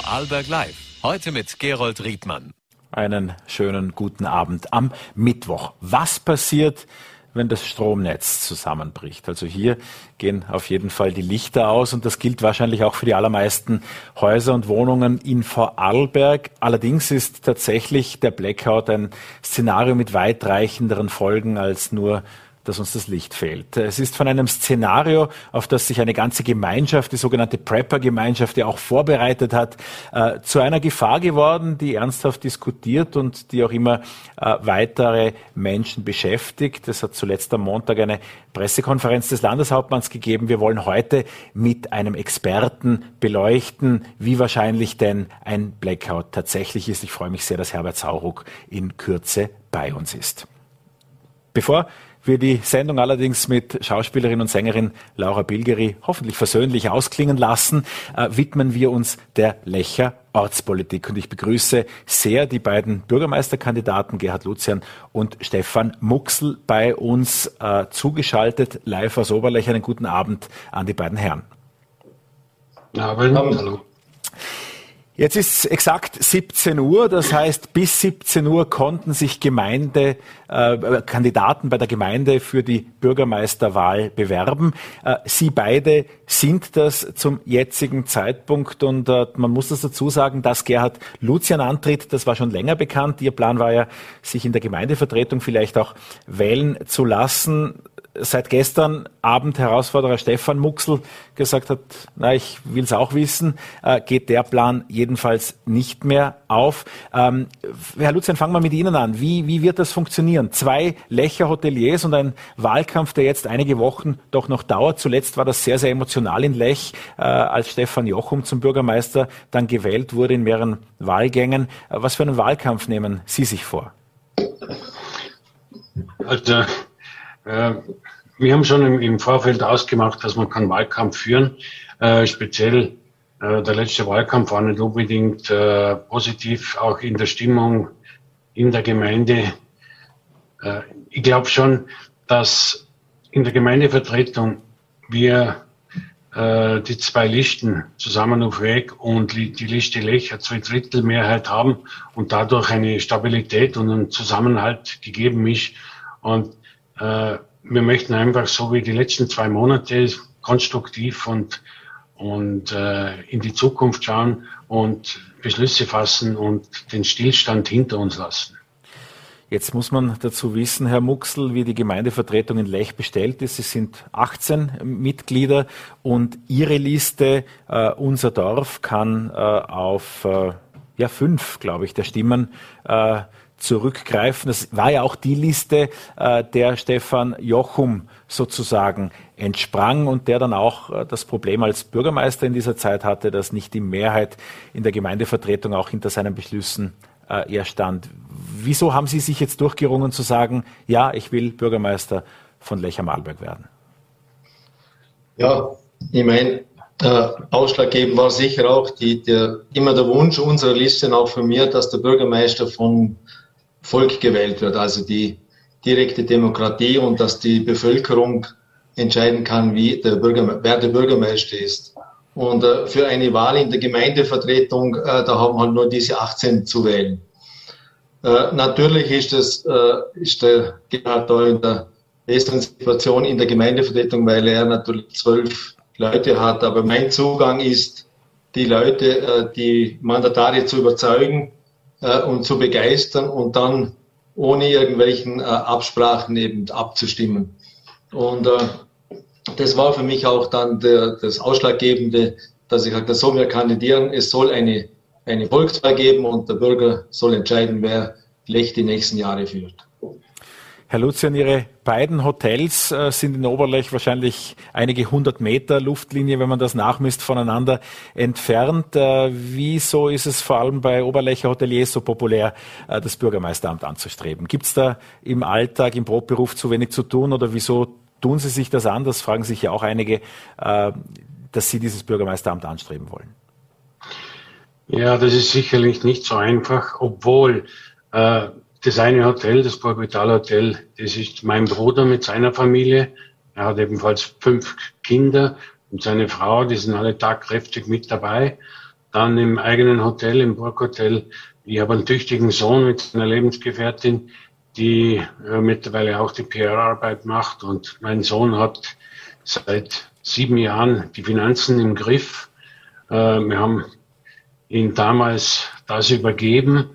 Vorarlberg Live. Heute mit Gerold Riedmann. Einen schönen guten Abend am Mittwoch. Was passiert, wenn das Stromnetz zusammenbricht? Also hier gehen auf jeden Fall die Lichter aus und das gilt wahrscheinlich auch für die allermeisten Häuser und Wohnungen in Vorarlberg. Allerdings ist tatsächlich der Blackout ein Szenario mit weitreichenderen Folgen als nur dass uns das Licht fehlt. Es ist von einem Szenario, auf das sich eine ganze Gemeinschaft, die sogenannte Prepper-Gemeinschaft, ja auch vorbereitet hat, äh, zu einer Gefahr geworden, die ernsthaft diskutiert und die auch immer äh, weitere Menschen beschäftigt. Es hat zuletzt am Montag eine Pressekonferenz des Landeshauptmanns gegeben. Wir wollen heute mit einem Experten beleuchten, wie wahrscheinlich denn ein Blackout tatsächlich ist. Ich freue mich sehr, dass Herbert Sauruck in Kürze bei uns ist. Bevor wir die Sendung allerdings mit Schauspielerin und Sängerin Laura Bilgeri hoffentlich versöhnlich ausklingen lassen, äh, widmen wir uns der Lecher Ortspolitik. Und ich begrüße sehr die beiden Bürgermeisterkandidaten Gerhard Lucian und Stefan Muxel bei uns äh, zugeschaltet, live aus Oberlech. Einen guten Abend an die beiden Herren. Abend. Hallo. Jetzt ist exakt 17 Uhr, das heißt, bis 17 Uhr konnten sich Gemeinde, äh, Kandidaten bei der Gemeinde für die Bürgermeisterwahl bewerben. Äh, Sie beide sind das zum jetzigen Zeitpunkt und äh, man muss das dazu sagen, dass Gerhard Lucian antritt, das war schon länger bekannt. Ihr Plan war ja, sich in der Gemeindevertretung vielleicht auch wählen zu lassen seit gestern Abend Herausforderer Stefan Muxel gesagt hat, na, ich will es auch wissen, äh, geht der Plan jedenfalls nicht mehr auf. Ähm, Herr Lucian, fangen wir mit Ihnen an. Wie, wie wird das funktionieren? Zwei Lecher-Hoteliers und ein Wahlkampf, der jetzt einige Wochen doch noch dauert. Zuletzt war das sehr, sehr emotional in Lech, äh, als Stefan Jochum zum Bürgermeister dann gewählt wurde in mehreren Wahlgängen. Äh, was für einen Wahlkampf nehmen Sie sich vor? Also wir haben schon im, im, Vorfeld ausgemacht, dass man keinen Wahlkampf führen. Äh, speziell äh, der letzte Wahlkampf war nicht unbedingt äh, positiv, auch in der Stimmung in der Gemeinde. Äh, ich glaube schon, dass in der Gemeindevertretung wir äh, die zwei Listen zusammen auf Weg und die Liste Lech zwei Drittel Mehrheit haben und dadurch eine Stabilität und ein Zusammenhalt gegeben ist. Und äh, wir möchten einfach so wie die letzten zwei Monate konstruktiv und, und äh, in die Zukunft schauen und Beschlüsse fassen und den Stillstand hinter uns lassen. Jetzt muss man dazu wissen, Herr Muxel, wie die Gemeindevertretung in Lech bestellt ist. Es sind 18 Mitglieder und Ihre Liste, äh, unser Dorf, kann äh, auf äh, ja, fünf, glaube ich, der Stimmen äh, zurückgreifen. Das war ja auch die Liste, äh, der Stefan Jochum sozusagen entsprang und der dann auch äh, das Problem als Bürgermeister in dieser Zeit hatte, dass nicht die Mehrheit in der Gemeindevertretung auch hinter seinen Beschlüssen äh, er stand. Wieso haben Sie sich jetzt durchgerungen zu sagen, ja, ich will Bürgermeister von Lecher-Malberg werden? Ja, ich meine, äh, ausschlaggebend war sicher auch die, der, immer der Wunsch unserer Liste, auch von mir, dass der Bürgermeister von Volk gewählt wird, also die direkte Demokratie und dass die Bevölkerung entscheiden kann, wie der Bürger, wer der Bürgermeister ist. Und äh, für eine Wahl in der Gemeindevertretung, äh, da haben halt nur diese 18 zu wählen. Äh, natürlich ist das, äh, ist der Gerhard da in der besseren Situation in der Gemeindevertretung, weil er natürlich zwölf Leute hat. Aber mein Zugang ist, die Leute, äh, die Mandatare zu überzeugen, äh, und zu begeistern und dann ohne irgendwelchen äh, Absprachen eben abzustimmen. Und äh, das war für mich auch dann der, das Ausschlaggebende, dass ich sagte, so wir kandidieren, es soll eine, eine Volkswahl geben und der Bürger soll entscheiden, wer Lech die nächsten Jahre führt. Herr Lucian, Ihre beiden Hotels äh, sind in Oberlech wahrscheinlich einige hundert Meter Luftlinie, wenn man das nachmisst, voneinander entfernt. Äh, wieso ist es vor allem bei Oberlecher Hoteliers so populär, äh, das Bürgermeisteramt anzustreben? Gibt es da im Alltag, im Brotberuf zu wenig zu tun oder wieso tun Sie sich das an? Das fragen sich ja auch einige, dass Sie dieses Bürgermeisteramt anstreben wollen. Ja, das ist sicherlich nicht so einfach, obwohl das eine Hotel, das Borbital Hotel, das ist mein Bruder mit seiner Familie. Er hat ebenfalls fünf Kinder und seine Frau, die sind alle tagkräftig mit dabei. dann im eigenen Hotel, im Burghotel. Ich habe einen tüchtigen Sohn mit einer Lebensgefährtin, die äh, mittlerweile auch die PR-Arbeit macht. Und mein Sohn hat seit sieben Jahren die Finanzen im Griff. Äh, wir haben ihn damals das übergeben,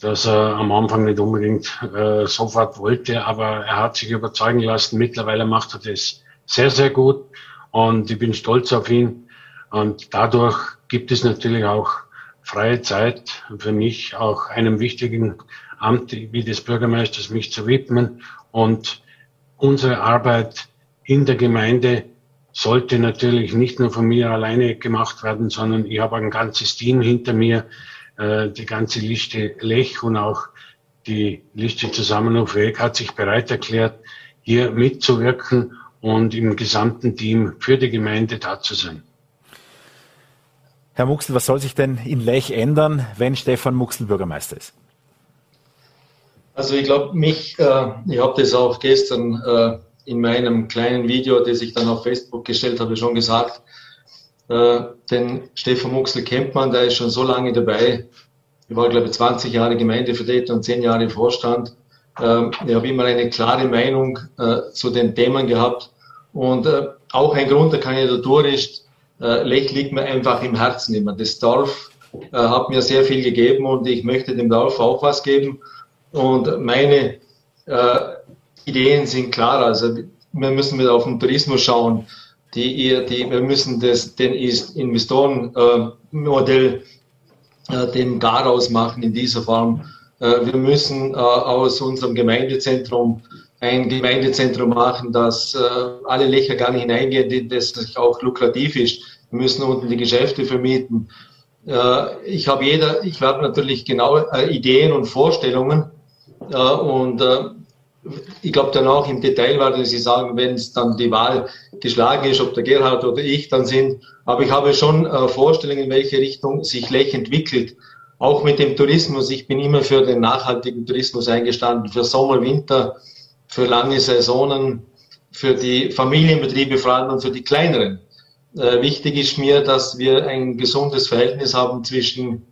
dass er am Anfang nicht unbedingt äh, sofort wollte, aber er hat sich überzeugen lassen. Mittlerweile macht er das sehr, sehr gut und ich bin stolz auf ihn. Und dadurch gibt es natürlich auch freie Zeit für mich, auch einem wichtigen Amt wie des Bürgermeisters mich zu widmen. Und unsere Arbeit in der Gemeinde sollte natürlich nicht nur von mir alleine gemacht werden, sondern ich habe ein ganzes Team hinter mir, äh, die ganze Liste Lech und auch die Liste Zusammenruf Weg hat sich bereit erklärt, hier mitzuwirken und im gesamten Team für die Gemeinde da zu sein. Herr Muxel, was soll sich denn in Lech ändern, wenn Stefan Muxel Bürgermeister ist? Also ich glaube, mich, äh, ich habe das auch gestern äh, in meinem kleinen Video, das ich dann auf Facebook gestellt habe, schon gesagt. Äh, den Stefan Muxel kennt man, der ist schon so lange dabei. Ich war, glaube ich, 20 Jahre Gemeindevertreter und 10 Jahre Vorstand. Ähm, ich habe immer eine klare Meinung äh, zu den Themen gehabt. Und äh, auch ein Grund der Kandidatur ist, Lech liegt mir einfach im Herzen immer. Das Dorf hat mir sehr viel gegeben und ich möchte dem Dorf auch was geben. Und meine Ideen sind klar. Also wir müssen wieder auf den Tourismus schauen. Die, die, wir müssen das, den Investorenmodell äh, dem Garaus machen in dieser Form. Äh, wir müssen äh, aus unserem Gemeindezentrum ein Gemeindezentrum machen, das äh, alle Löcher gar nicht hineingehen, das auch lukrativ ist. Wir müssen unten die Geschäfte vermieten. Äh, ich habe jeder, ich habe natürlich genau äh, Ideen und Vorstellungen äh, und äh, ich glaube dann auch im Detail werden Sie sagen, wenn es dann die Wahl geschlagen ist, ob der Gerhard oder ich dann sind. Aber ich habe schon äh, Vorstellungen, in welche Richtung sich Lech entwickelt. Auch mit dem Tourismus. Ich bin immer für den nachhaltigen Tourismus eingestanden, für Sommer, Winter, für lange Saisonen, für die Familienbetriebe vor allem und für die kleineren. Äh, wichtig ist mir, dass wir ein gesundes Verhältnis haben zwischen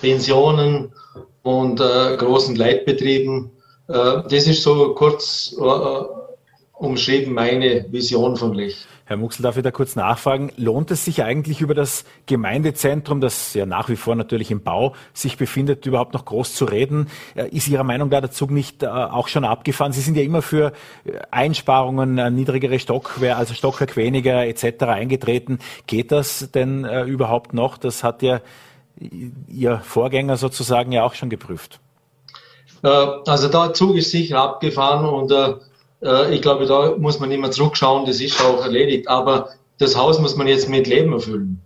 Pensionen und äh, großen Leitbetrieben das ist so kurz äh, umschrieben meine Vision von Licht. Herr Muxel, darf ich da kurz nachfragen? Lohnt es sich eigentlich über das Gemeindezentrum, das ja nach wie vor natürlich im Bau sich befindet, überhaupt noch groß zu reden? Äh, ist Ihrer Meinung da der Zug nicht auch schon abgefahren? Sie sind ja immer für Einsparungen, niedrigere Stockwerk, also Stockwerk weniger etc. eingetreten. Geht das denn überhaupt noch? Das hat ja Ihr Vorgänger sozusagen ja auch schon geprüft. Äh, also der Zug ist sicher abgefahren und äh, äh, ich glaube, da muss man immer zurückschauen, das ist auch erledigt. Aber das Haus muss man jetzt mit Leben erfüllen.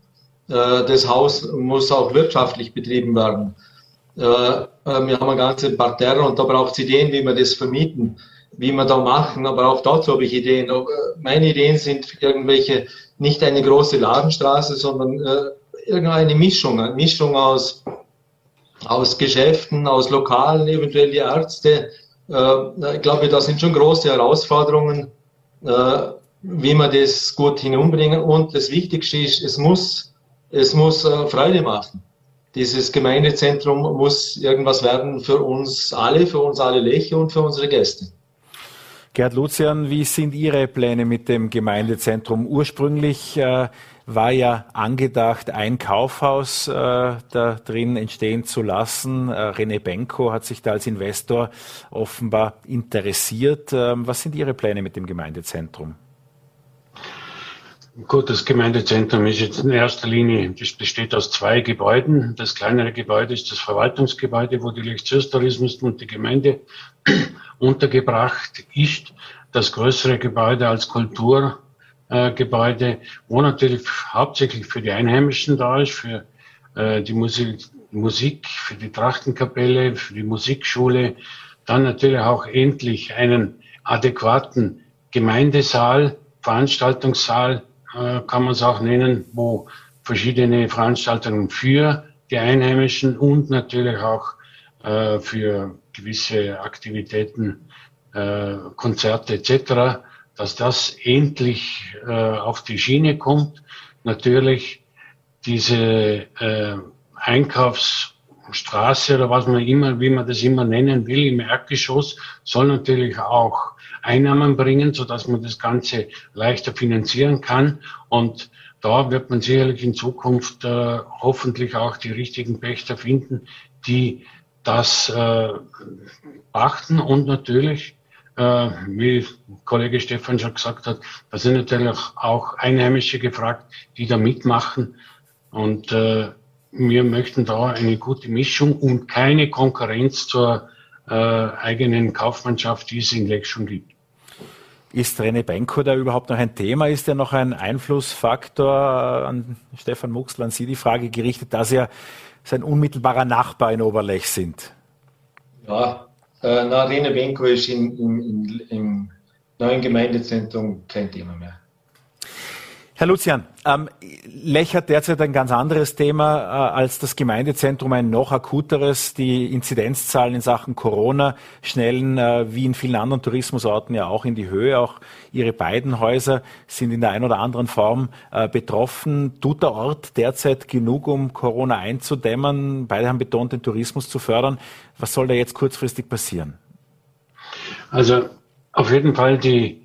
Das Haus muss auch wirtschaftlich betrieben werden. Wir haben ein ganzes Parterre und da braucht es Ideen, wie wir das vermieten, wie wir da machen. Aber auch dazu habe ich Ideen. Meine Ideen sind irgendwelche, nicht eine große Ladenstraße, sondern irgendeine Mischung, eine Mischung aus aus Geschäften, aus Lokalen, eventuell die Ärzte. Äh, ich glaube, das sind schon große Herausforderungen, äh, wie man das gut hinunbringen. Und das Wichtigste ist, es muss, es muss äh, Freude machen. Dieses Gemeindezentrum muss irgendwas werden für uns alle, für uns alle Leche und für unsere Gäste. Gerd Lucian, wie sind Ihre Pläne mit dem Gemeindezentrum? Ursprünglich war ja angedacht, ein Kaufhaus äh, da drin entstehen zu lassen. Äh, René Benko hat sich da als Investor offenbar interessiert. Ähm, was sind Ihre Pläne mit dem Gemeindezentrum? Gut, das Gemeindezentrum ist jetzt in erster Linie, das besteht aus zwei Gebäuden. Das kleinere Gebäude ist das Verwaltungsgebäude, wo die Lichtsurstourismus und die Gemeinde untergebracht ist. Das größere Gebäude als Kultur äh, Gebäude, wo natürlich hauptsächlich für die Einheimischen da ist, für äh, die Musik, Musik, für die Trachtenkapelle, für die Musikschule, dann natürlich auch endlich einen adäquaten Gemeindesaal, Veranstaltungssaal, äh, kann man es auch nennen, wo verschiedene Veranstaltungen für die Einheimischen und natürlich auch äh, für gewisse Aktivitäten, äh, Konzerte etc dass das endlich äh, auf die Schiene kommt. Natürlich diese äh, Einkaufsstraße oder was man immer, wie man das immer nennen will, im Erdgeschoss soll natürlich auch Einnahmen bringen, so dass man das Ganze leichter finanzieren kann. Und da wird man sicherlich in Zukunft äh, hoffentlich auch die richtigen Pächter finden, die das äh, beachten und natürlich, wie Kollege Stefan schon gesagt hat, da sind natürlich auch Einheimische gefragt, die da mitmachen. Und äh, wir möchten da eine gute Mischung und keine Konkurrenz zur äh, eigenen Kaufmannschaft, die es in Leck schon gibt. Ist René Benko da überhaupt noch ein Thema? Ist er noch ein Einflussfaktor an Stefan Muxl, an Sie die Frage gerichtet, dass er sein unmittelbarer Nachbar in Oberlech sind? Ja, äh, na, René Benko ist in, im neuen Gemeindezentrum kein Thema mehr. Herr Lucian, ähm, Lech hat derzeit ein ganz anderes Thema äh, als das Gemeindezentrum, ein noch akuteres. Die Inzidenzzahlen in Sachen Corona schnellen äh, wie in vielen anderen Tourismusorten ja auch in die Höhe. Auch Ihre beiden Häuser sind in der einen oder anderen Form äh, betroffen. Tut der Ort derzeit genug, um Corona einzudämmen? Beide haben betont, den Tourismus zu fördern. Was soll da jetzt kurzfristig passieren? Also auf jeden Fall die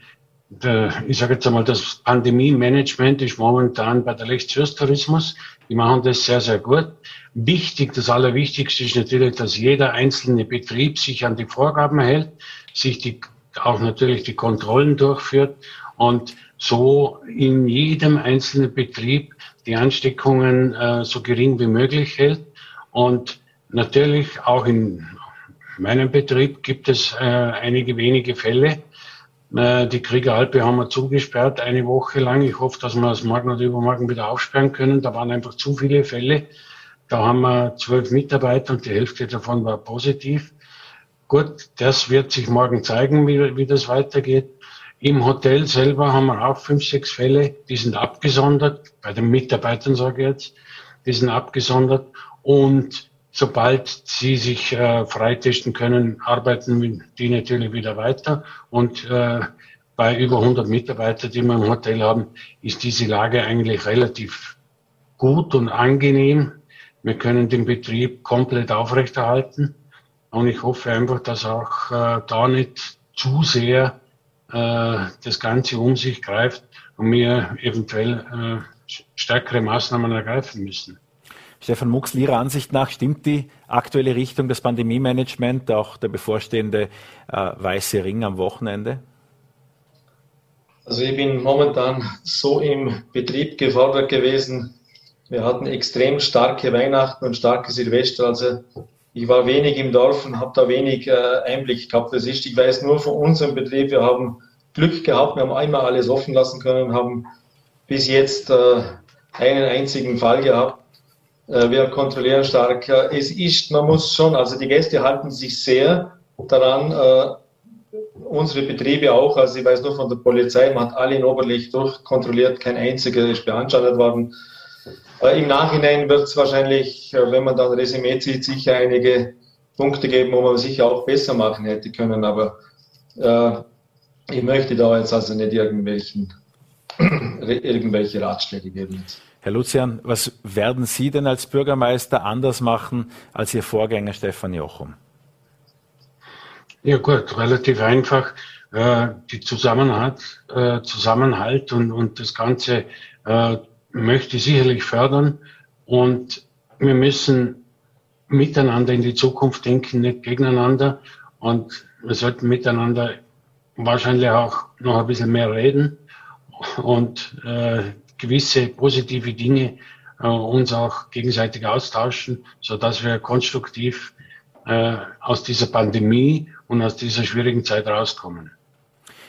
ich sage jetzt einmal, das Pandemie-Management ist momentan bei der Lechtshürstourismus. Die machen das sehr, sehr gut. Wichtig, das Allerwichtigste ist natürlich, dass jeder einzelne Betrieb sich an die Vorgaben hält, sich die, auch natürlich die Kontrollen durchführt und so in jedem einzelnen Betrieb die Ansteckungen äh, so gering wie möglich hält. Und natürlich auch in meinem Betrieb gibt es äh, einige wenige Fälle, äh, die Kriegeralpe haben wir zugesperrt eine Woche lang. Ich hoffe, dass wir es morgen oder übermorgen wieder aufsperren können. Da waren einfach zu viele Fälle. Da haben wir zwölf Mitarbeiter und die Hälfte davon war positiv. Gut, das wird sich morgen zeigen, wie, wie das weitergeht. Im Hotel selber haben wir auch fünf, sechs Fälle, die sind abgesondert, bei den Mitarbeitern sage ich jetzt, die sind abgesondert. Und sobald sie sich äh, freitesten können, arbeiten die natürlich wieder weiter. Und äh, bei über 100 Mitarbeitern, die wir im Hotel haben, ist diese Lage eigentlich relativ gut und angenehm. Wir können den Betrieb komplett aufrechterhalten. Und ich hoffe einfach, dass auch äh, da nicht zu sehr äh, das Ganze um sich greift und wir eventuell äh, stärkere Maßnahmen ergreifen müssen. Stefan Muxl, Ihrer Ansicht nach stimmt die aktuelle Richtung des Pandemie-Management, auch der bevorstehende äh, weiße Ring am Wochenende? Also ich bin momentan so im Betrieb gefordert gewesen. Wir hatten extrem starke Weihnachten und starke Silvester. Also ich war wenig im Dorf und habe da wenig äh, Einblick gehabt. Das ist, ich weiß nur von unserem Betrieb, wir haben Glück gehabt, wir haben einmal alles offen lassen können, haben bis jetzt äh, einen einzigen Fall gehabt. Äh, wir kontrollieren stark. Es ist, man muss schon, also die Gäste halten sich sehr daran, äh, unsere Betriebe auch, also ich weiß nur von der Polizei, man hat alle in Oberlicht durchkontrolliert, kein einziger ist beanstandet worden. Äh, Im Nachhinein wird es wahrscheinlich, wenn man dann Resümee zieht, sicher einige Punkte geben, wo man sicher auch besser machen hätte können, aber äh, ich möchte da jetzt also nicht irgendwelchen, irgendwelche Ratschläge geben. Jetzt. Herr Lucian, was werden Sie denn als Bürgermeister anders machen als Ihr Vorgänger Stefan Jochum? Ja gut, relativ einfach. Äh, die Zusammenhalt, äh, Zusammenhalt und, und das Ganze äh, möchte ich sicherlich fördern. Und wir müssen miteinander in die Zukunft denken, nicht gegeneinander. Und wir sollten miteinander wahrscheinlich auch noch ein bisschen mehr reden und äh, gewisse positive Dinge äh, uns auch gegenseitig austauschen, so dass wir konstruktiv äh, aus dieser Pandemie und aus dieser schwierigen Zeit rauskommen.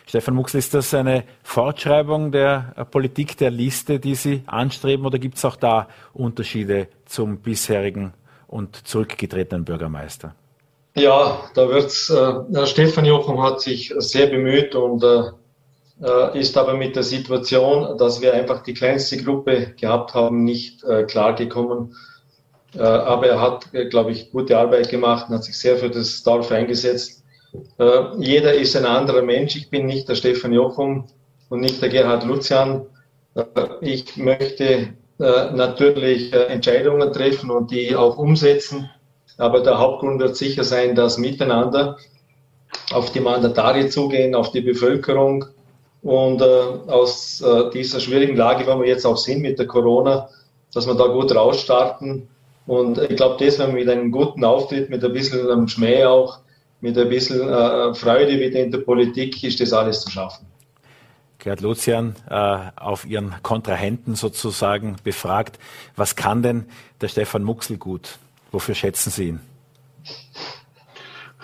Stefan Muxel, ist das eine Fortschreibung der äh, Politik der Liste, die Sie anstreben, oder gibt es auch da Unterschiede zum bisherigen und zurückgetretenen Bürgermeister? Ja, da wird's. Äh, Stefan Jochum hat sich sehr bemüht und äh, ist aber mit der Situation, dass wir einfach die kleinste Gruppe gehabt haben, nicht äh, klargekommen. Äh, aber er hat, äh, glaube ich, gute Arbeit gemacht und hat sich sehr für das Dorf eingesetzt. Äh, jeder ist ein anderer Mensch. Ich bin nicht der Stefan Jochum und nicht der Gerhard Lucian. Äh, ich möchte äh, natürlich äh, Entscheidungen treffen und die auch umsetzen. Aber der Hauptgrund wird sicher sein, dass miteinander auf die Mandatare zugehen, auf die Bevölkerung und äh, aus äh, dieser schwierigen Lage, wo wir jetzt auch sind mit der Corona, dass wir da gut rausstarten. Und ich glaube, das, wenn wir mit einem guten Auftritt, mit ein bisschen ähm, Schmäh auch, mit ein bisschen äh, Freude wieder in der Politik, ist das alles zu schaffen. Gerd Lucian äh, auf Ihren Kontrahenten sozusagen befragt, was kann denn der Stefan Muxel gut? Wofür schätzen Sie ihn?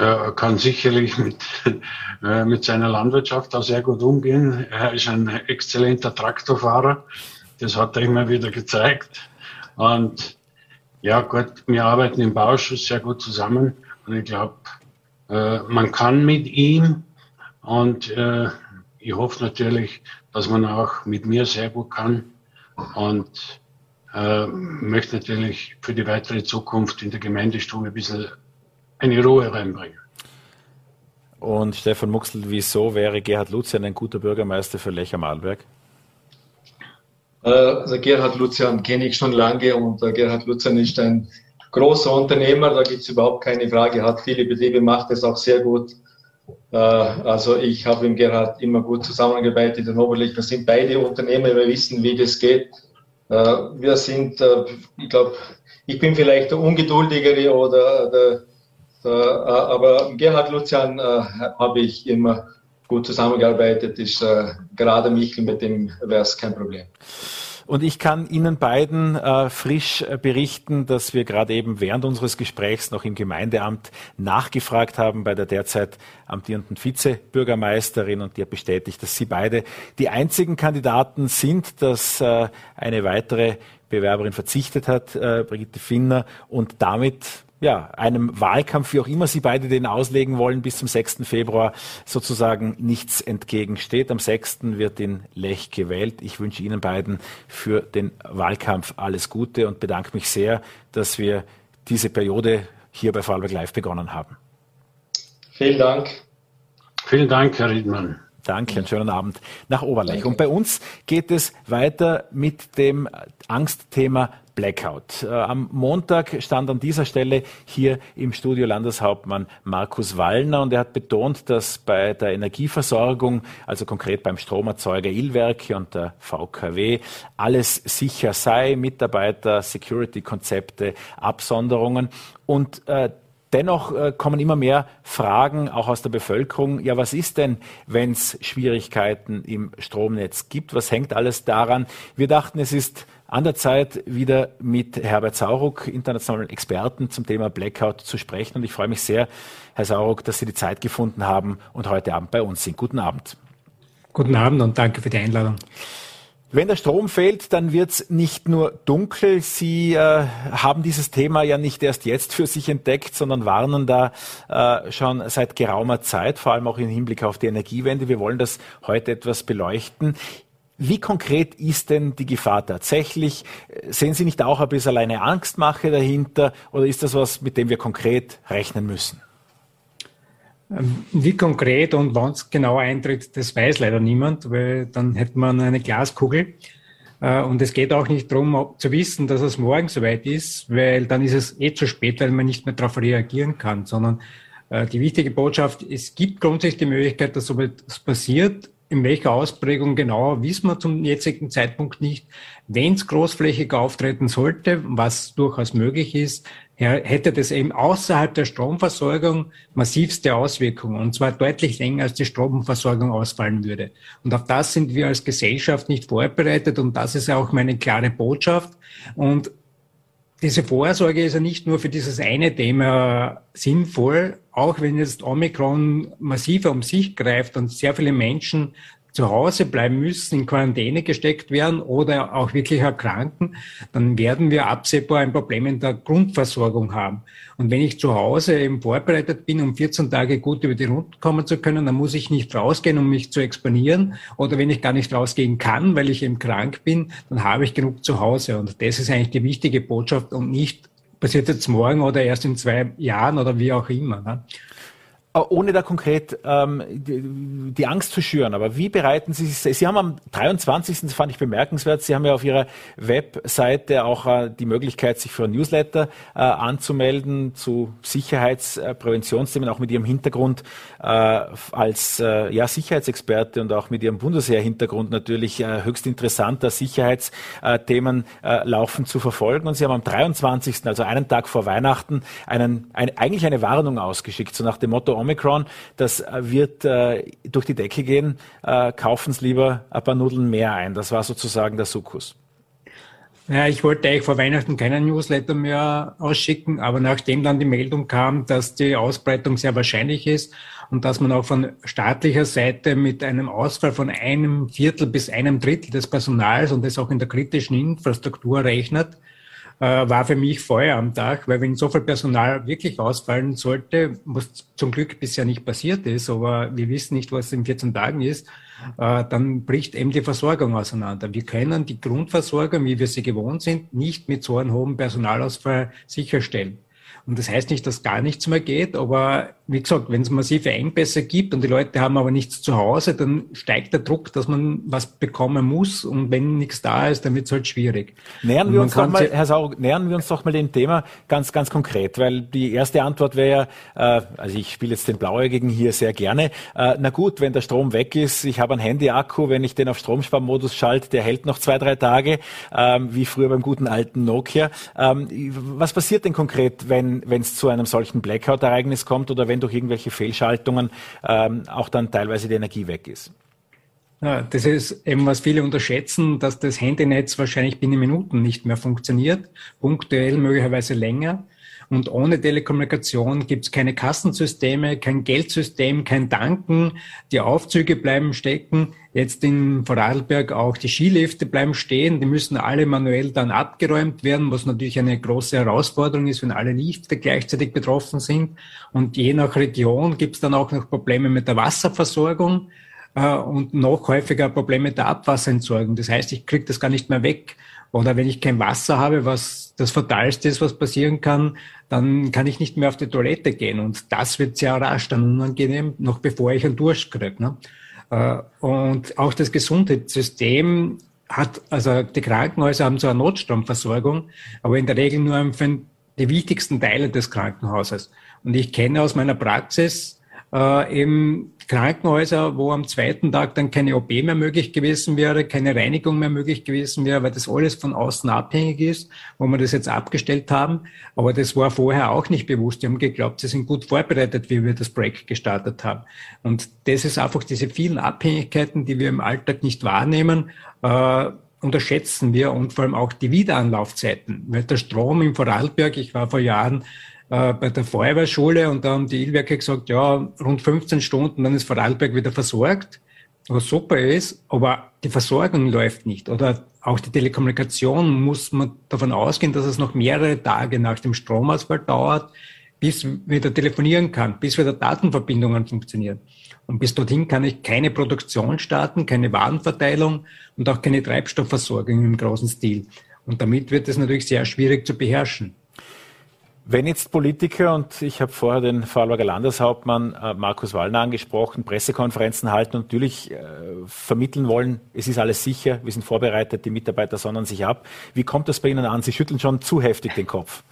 Er kann sicherlich mit, äh, mit seiner Landwirtschaft auch sehr gut umgehen. Er ist ein exzellenter Traktorfahrer. Das hat er immer wieder gezeigt. Und ja, gut, wir arbeiten im Bauausschuss sehr gut zusammen. Und ich glaube, äh, man kann mit ihm und äh, ich hoffe natürlich, dass man auch mit mir sehr gut kann und äh, möchte natürlich für die weitere Zukunft in der Gemeindestube ein bisschen eine Ruhe reinbringen. Und Stefan Muxel, wieso wäre Gerhard Lucian ein guter Bürgermeister für Lech am Arlberg? Äh, also Gerhard Lucian kenne ich schon lange und äh, Gerhard Lucian ist ein großer Unternehmer, da gibt es überhaupt keine Frage, hat viele Betriebe, macht es auch sehr gut. Äh, also ich habe mit Gerhard immer gut zusammengearbeitet in Oberlich. Wir sind beide Unternehmer, wir wissen, wie das geht. Wir sind, ich glaube, ich bin vielleicht der Ungeduldigere oder der aber Gerhard Lucian äh, habe ich immer gut zusammengearbeitet, ist äh, gerade Michel, mit dem wäre es kein Problem. Und ich kann Ihnen beiden äh, frisch berichten, dass wir gerade eben während unseres Gesprächs noch im Gemeindeamt nachgefragt haben bei der derzeit amtierenden Vizebürgermeisterin und die hat bestätigt, dass Sie beide die einzigen Kandidaten sind, dass äh, eine weitere Bewerberin verzichtet hat, äh, Brigitte Finner, und damit ja, einem Wahlkampf, wie auch immer Sie beide den auslegen wollen, bis zum 6. Februar sozusagen nichts entgegensteht. Am 6. wird in Lech gewählt. Ich wünsche Ihnen beiden für den Wahlkampf alles Gute und bedanke mich sehr, dass wir diese Periode hier bei Vorarlberg Live begonnen haben. Vielen Dank. Vielen Dank, Herr Riedmann. Danke, einen schönen Abend nach Oberlech. Und bei uns geht es weiter mit dem Angstthema Blackout. Äh, am Montag stand an dieser Stelle hier im Studio Landeshauptmann Markus Wallner und er hat betont, dass bei der Energieversorgung, also konkret beim Stromerzeuger Illwerke und der VKW, alles sicher sei, Mitarbeiter, Security-Konzepte, Absonderungen und äh, Dennoch äh, kommen immer mehr Fragen auch aus der Bevölkerung. Ja, was ist denn, wenn es Schwierigkeiten im Stromnetz gibt? Was hängt alles daran? Wir dachten, es ist an der Zeit, wieder mit Herbert Sauruck, internationalen Experten zum Thema Blackout zu sprechen. Und ich freue mich sehr, Herr Sauruck, dass Sie die Zeit gefunden haben und heute Abend bei uns sind. Guten Abend. Guten Abend und danke für die Einladung. Wenn der Strom fehlt, dann wird es nicht nur dunkel. Sie äh, haben dieses Thema ja nicht erst jetzt für sich entdeckt, sondern warnen da äh, schon seit geraumer Zeit, vor allem auch im Hinblick auf die Energiewende. Wir wollen das heute etwas beleuchten. Wie konkret ist denn die Gefahr tatsächlich? Sehen Sie nicht auch ein bisschen eine Angstmache dahinter oder ist das was, mit dem wir konkret rechnen müssen? Ähm, wie konkret und wann es genau eintritt, das weiß leider niemand, weil dann hätte man eine Glaskugel. Äh, und es geht auch nicht darum, zu wissen, dass es morgen soweit ist, weil dann ist es eh zu spät, weil man nicht mehr darauf reagieren kann, sondern äh, die wichtige Botschaft, es gibt grundsätzlich die Möglichkeit, dass sowas passiert in welcher Ausprägung genau, wissen wir zum jetzigen Zeitpunkt nicht. Wenn es großflächig auftreten sollte, was durchaus möglich ist, hätte das eben außerhalb der Stromversorgung massivste Auswirkungen, und zwar deutlich länger, als die Stromversorgung ausfallen würde. Und auf das sind wir als Gesellschaft nicht vorbereitet, und das ist auch meine klare Botschaft. Und diese Vorsorge ist ja nicht nur für dieses eine Thema sinnvoll, auch wenn jetzt Omikron massiver um sich greift und sehr viele Menschen zu Hause bleiben müssen, in Quarantäne gesteckt werden oder auch wirklich erkranken, dann werden wir absehbar ein Problem in der Grundversorgung haben. Und wenn ich zu Hause eben vorbereitet bin, um 14 Tage gut über die Runde kommen zu können, dann muss ich nicht rausgehen, um mich zu exponieren. Oder wenn ich gar nicht rausgehen kann, weil ich eben krank bin, dann habe ich genug zu Hause. Und das ist eigentlich die wichtige Botschaft und nicht passiert jetzt morgen oder erst in zwei Jahren oder wie auch immer. Ne? Äh, ohne da konkret ähm, die, die, Angst zu schüren. Aber wie bereiten Sie sich, Sie haben am 23. das fand ich bemerkenswert, Sie haben ja auf Ihrer Webseite auch äh, die Möglichkeit, sich für ein Newsletter äh, anzumelden zu Sicherheitspräventionsthemen, auch mit Ihrem Hintergrund äh, als äh, ja, Sicherheitsexperte und auch mit Ihrem Bundesheer-Hintergrund natürlich äh, höchst interessanter Sicherheitsthemen laufen zu verfolgen. Und Sie haben am 23., also einen Tag vor Weihnachten, einen, ein, eigentlich eine Warnung ausgeschickt, so nach dem Motto, Omikron, das äh, wird äh, durch die Decke gehen, äh, kaufen Sie lieber ein paar Nudeln mehr ein. Das war sozusagen der Sukkus. Ja, ich wollte eigentlich vor Weihnachten keinen Newsletter mehr ausschicken, aber nachdem dann die Meldung kam, dass die Ausbreitung sehr wahrscheinlich ist und dass man auch von staatlicher Seite mit einem Ausfall von einem Viertel bis einem Drittel des Personals und das auch in der kritischen Infrastruktur rechnet, äh, war für mich Feuer am Dach, weil wenn so viel Personal wirklich ausfallen sollte, was zum Glück bisher nicht passiert ist, aber wir wissen nicht, was in 14 Tagen ist, äh, dann bricht eben die Versorgung auseinander. Wir können die Grundversorgung, wie wir sie gewohnt sind, nicht mit so einem hohen Personalausfall sicherstellen. Und das heißt nicht, dass gar nichts mehr geht, aber wie gesagt, wenn es massive Engpässe gibt und die Leute haben aber nichts zu Hause, dann steigt der Druck, dass man was bekommen muss und wenn nichts da ist, dann wird es halt schwierig. Nähern wir uns doch mal, Herr Sau, nähern wir uns doch mal dem Thema ganz, ganz konkret, weil die erste Antwort wäre ja, äh, also ich spiele jetzt den Blauäugigen hier sehr gerne, äh, na gut, wenn der Strom weg ist, ich habe einen Handy-Akku, wenn ich den auf Stromsparmodus schalte, der hält noch zwei, drei Tage, ähm, wie früher beim guten alten Nokia. Ähm, was passiert denn konkret, wenn es zu einem solchen Blackout-Ereignis kommt oder wenn durch irgendwelche Fehlschaltungen ähm, auch dann teilweise die Energie weg ist. Ja, das ist eben, was viele unterschätzen, dass das Handynetz wahrscheinlich binnen Minuten nicht mehr funktioniert, punktuell möglicherweise länger. Und ohne Telekommunikation gibt es keine Kassensysteme, kein Geldsystem, kein Danken. Die Aufzüge bleiben stecken. Jetzt in Vorarlberg auch die Skilifte bleiben stehen. Die müssen alle manuell dann abgeräumt werden, was natürlich eine große Herausforderung ist, wenn alle Lifte gleichzeitig betroffen sind. Und je nach Region gibt es dann auch noch Probleme mit der Wasserversorgung äh, und noch häufiger Probleme mit der Abwasserentsorgung. Das heißt, ich kriege das gar nicht mehr weg. Oder wenn ich kein Wasser habe, was das Fatalste ist, was passieren kann, dann kann ich nicht mehr auf die Toilette gehen. Und das wird sehr rasch dann unangenehm, noch bevor ich einen Durst kriege. Ne? Äh, und auch das Gesundheitssystem hat, also die Krankenhäuser haben zwar Notstromversorgung, aber in der Regel nur für die wichtigsten Teile des Krankenhauses. Und ich kenne aus meiner Praxis äh, eben Krankenhäuser, wo am zweiten Tag dann keine OP mehr möglich gewesen wäre, keine Reinigung mehr möglich gewesen wäre, weil das alles von außen abhängig ist, wo wir das jetzt abgestellt haben. Aber das war vorher auch nicht bewusst. Die haben geglaubt, sie sind gut vorbereitet, wie wir das Break gestartet haben. Und das ist einfach diese vielen Abhängigkeiten, die wir im Alltag nicht wahrnehmen, äh, unterschätzen wir und vor allem auch die Wiederanlaufzeiten. Weil der Strom im Vorarlberg, ich war vor Jahren äh, bei der Feuerwehrschule und da haben die Ilwerke gesagt, ja, rund 15 Stunden, dann ist Vorarlberg wieder versorgt, was super ist, aber die Versorgung läuft nicht. Oder auch die Telekommunikation muss man davon ausgehen, dass es noch mehrere Tage nach dem Stromausfall dauert, bis wieder telefonieren kann, bis wieder Datenverbindungen funktionieren. Und bis dorthin kann ich keine Produktion starten, keine Warenverteilung und auch keine Treibstoffversorgung im großen Stil. Und damit wird es natürlich sehr schwierig zu beherrschen. Wenn jetzt Politiker, und ich habe vorher den Vorarlberger Landeshauptmann äh, Markus Wallner angesprochen, Pressekonferenzen halten und natürlich äh, vermitteln wollen, es ist alles sicher, wir sind vorbereitet, die Mitarbeiter sondern sich ab. Wie kommt das bei Ihnen an? Sie schütteln schon zu heftig den Kopf.